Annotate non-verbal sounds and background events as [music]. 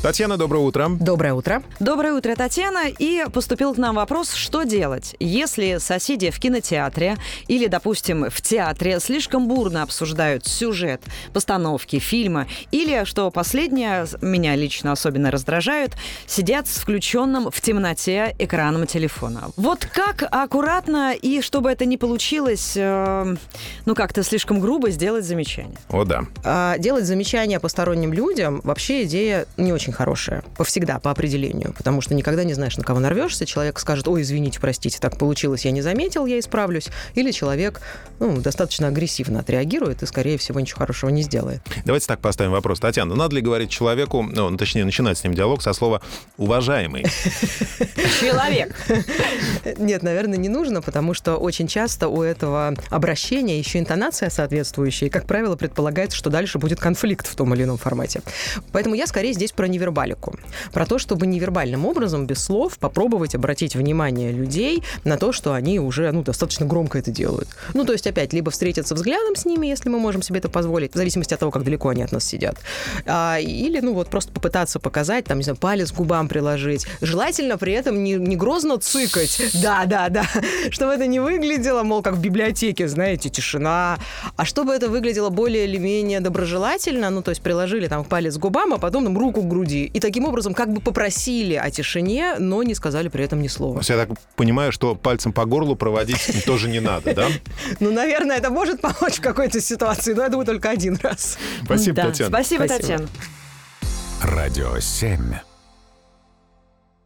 Татьяна, доброе утро. Доброе утро. Доброе утро, Татьяна. И поступил к нам вопрос, что делать, если соседи в кинотеатре или, допустим, в театре слишком бурно обсуждают сюжет, постановки, фильма, или, что последнее, меня лично особенно раздражают, сидят с включенным в темноте экраном телефона. Вот как аккуратно и чтобы это не получилось, э, ну как-то слишком грубо сделать замечание? О, да. А, делать замечания посторонним людям вообще идея не очень хорошая. Повсегда, по определению. Потому что никогда не знаешь, на кого нарвешься. Человек скажет, ой, извините, простите, так получилось, я не заметил, я исправлюсь. Или человек ну, достаточно агрессивно отреагирует и, скорее всего, ничего хорошего не сделает. Давайте так поставим вопрос. Татьяна, надо ли говорить человеку, ну, точнее, начинать с ним диалог со слова «уважаемый»? Человек. Нет, наверное, не нужно, потому что очень часто у этого обращения еще интонация соответствующая, и, как правило, предполагается, что дальше будет конфликт в том или ином формате. Поэтому я скорее здесь про невербалику. Про то, чтобы невербальным образом, без слов, попробовать обратить внимание людей на то, что они уже ну, достаточно громко это делают. Ну, то есть, опять, либо встретиться взглядом с ними, если мы можем себе это позволить, в зависимости от того, как далеко они от нас сидят. А, или, ну, вот просто попытаться показать, там, не знаю, палец к губам приложить. Желательно при этом не, не грозно цыкать. Да, да, да. Чтобы это не выглядело, мол, как в библиотеке, знаете, тишина. А чтобы это выглядело более или менее доброжелательно, ну, то есть приложили там палец к губам, а потом там руку к груди. И таким образом как бы попросили о тишине, но не сказали при этом ни слова. Я так понимаю, что пальцем по горлу проводить тоже не надо, да? [laughs] Ну, наверное, это может помочь в какой-то ситуации, но я думаю, только один раз. Спасибо. Татьяна. Спасибо, Спасибо. Татьяна. Радио 7.